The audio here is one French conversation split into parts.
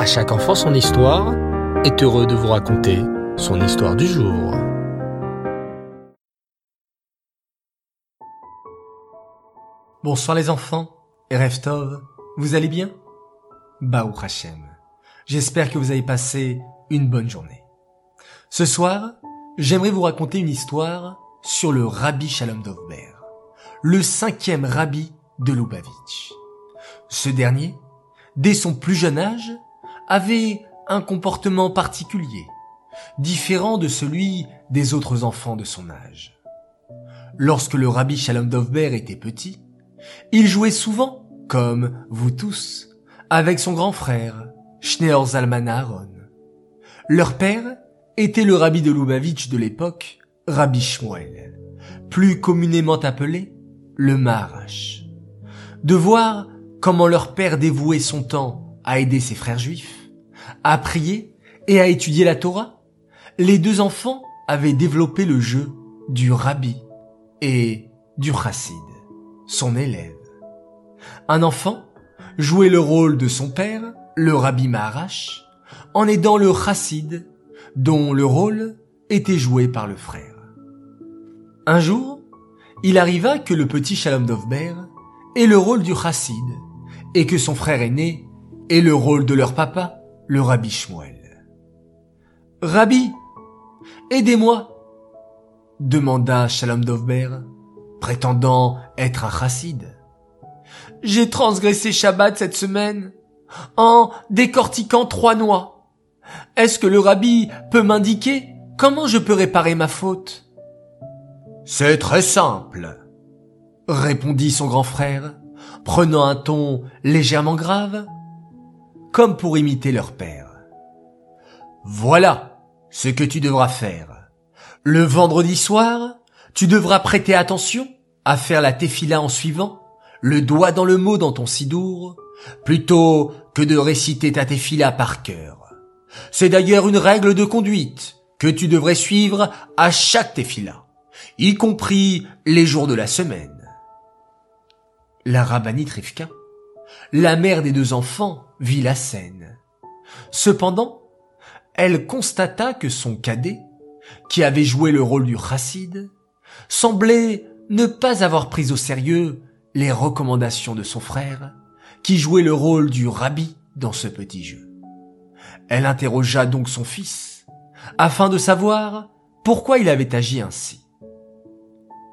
À chaque enfant son histoire est heureux de vous raconter son histoire du jour. Bonsoir les enfants, Reftov, vous allez bien? Baou Hashem. J'espère que vous avez passé une bonne journée. Ce soir, j'aimerais vous raconter une histoire sur le Rabbi Shalom Dovber, le cinquième rabbi de Lubavitch. Ce dernier, dès son plus jeune âge, avait un comportement particulier, différent de celui des autres enfants de son âge. Lorsque le rabbi Shalom Dovber était petit, il jouait souvent, comme vous tous, avec son grand frère, Schneor Zalman. Leur père était le rabbi de Lubavitch de l'époque, Rabbi Shmuel, plus communément appelé le Maharash. De voir comment leur père dévouait son temps à aider ses frères juifs, à prier et à étudier la Torah, les deux enfants avaient développé le jeu du rabbi et du chassid, son élève. Un enfant jouait le rôle de son père, le rabbi Maharash, en aidant le chassid, dont le rôle était joué par le frère. Un jour, il arriva que le petit Shalom Dovber ait le rôle du chassid, et que son frère aîné ait le rôle de leur papa, le rabbi Shmuel. Rabbi, aidez-moi, demanda Shalom Dovber, prétendant être un chassid. J'ai transgressé Shabbat cette semaine en décortiquant trois noix. Est-ce que le rabbi peut m'indiquer comment je peux réparer ma faute? C'est très simple, répondit son grand frère, prenant un ton légèrement grave, comme pour imiter leur père. Voilà ce que tu devras faire. Le vendredi soir, tu devras prêter attention à faire la tefila en suivant, le doigt dans le mot dans ton sidour, plutôt que de réciter ta tefila par cœur. C'est d'ailleurs une règle de conduite que tu devrais suivre à chaque tefila, y compris les jours de la semaine. La rabbinite la mère des deux enfants, vit la scène. Cependant, elle constata que son cadet, qui avait joué le rôle du chassid, semblait ne pas avoir pris au sérieux les recommandations de son frère, qui jouait le rôle du rabbi dans ce petit jeu. Elle interrogea donc son fils, afin de savoir pourquoi il avait agi ainsi.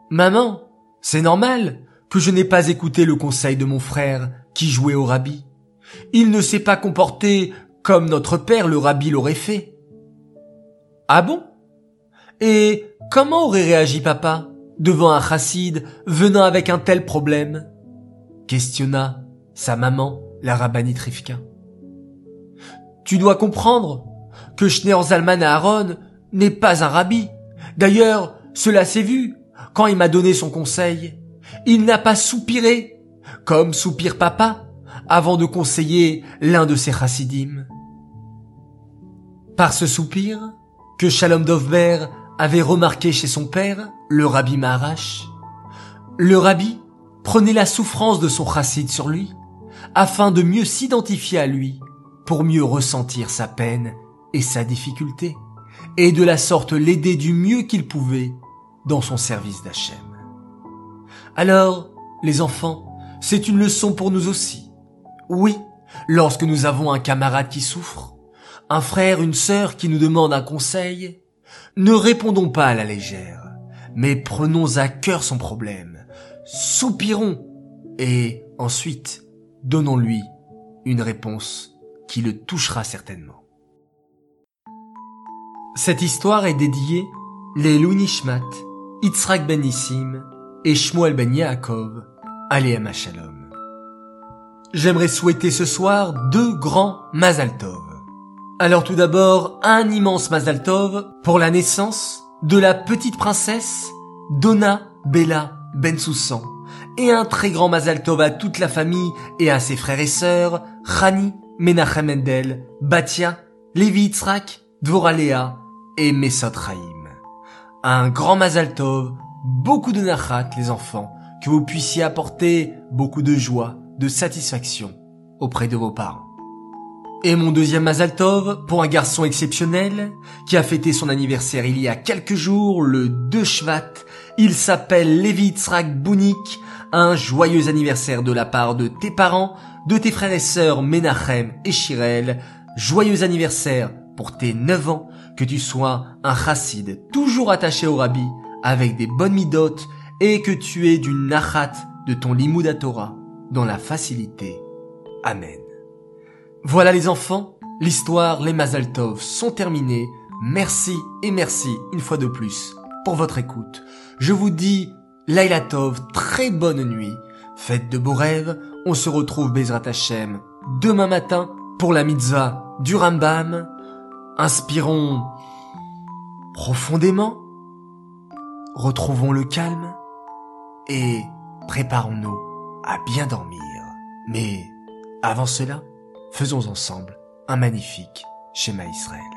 Maman, c'est normal que je n'ai pas écouté le conseil de mon frère qui jouait au rabbi. Il ne s'est pas comporté comme notre père le rabbi l'aurait fait. Ah bon? Et comment aurait réagi papa devant un chassid venant avec un tel problème? questionna sa maman, la rabbinite Rivka. Tu dois comprendre que Schneer Zalman Aaron n'est pas un rabbi. D'ailleurs, cela s'est vu quand il m'a donné son conseil. Il n'a pas soupiré, comme soupire papa, avant de conseiller l'un de ses chassidim. Par ce soupir, que Shalom Dovber avait remarqué chez son père, le rabbi Maharash, le rabbi prenait la souffrance de son chassid sur lui, afin de mieux s'identifier à lui, pour mieux ressentir sa peine et sa difficulté, et de la sorte l'aider du mieux qu'il pouvait dans son service d'Hachem. Alors, les enfants, c'est une leçon pour nous aussi. Oui, lorsque nous avons un camarade qui souffre, un frère, une sœur qui nous demande un conseil, ne répondons pas à la légère, mais prenons à cœur son problème, soupirons, et ensuite, donnons-lui une réponse qui le touchera certainement. Cette histoire est dédiée les Nishmat, Yitzhak ben Nissim et Shmuel ben Yaakov, Aléama Shalom. J'aimerais souhaiter ce soir deux grands Mazal Tov. Alors tout d'abord, un immense Mazal Tov pour la naissance de la petite princesse Donna Bella Ben Soussan et un très grand Mazal Tov à toute la famille et à ses frères et sœurs, Chani, Menachem Mendel, Batia, Levi Yitzhak, Dvoralea et Mesot Chaim. Un grand Mazal Tov, beaucoup de nachat les enfants, que vous puissiez apporter beaucoup de joie, de satisfaction auprès de vos parents. Et mon deuxième Mazaltov pour un garçon exceptionnel qui a fêté son anniversaire il y a quelques jours, le 2 Shvat. Il s'appelle Levi Tzrak Bounik. Un joyeux anniversaire de la part de tes parents, de tes frères et sœurs Menachem et Shirel. Joyeux anniversaire pour tes 9 ans, que tu sois un chassid toujours attaché au rabbi, avec des bonnes midotes, et que tu aies du nachat de ton limouda Torah dans la facilité. Amen. Voilà les enfants, l'histoire, les Mazaltov sont terminés. Merci et merci une fois de plus pour votre écoute. Je vous dis Laila Tov, très bonne nuit. Faites de beaux rêves. On se retrouve Bezrat Hashem demain matin pour la mitzvah du Rambam. Inspirons profondément. Retrouvons le calme et préparons-nous à bien dormir. Mais avant cela, faisons ensemble un magnifique schéma Israël.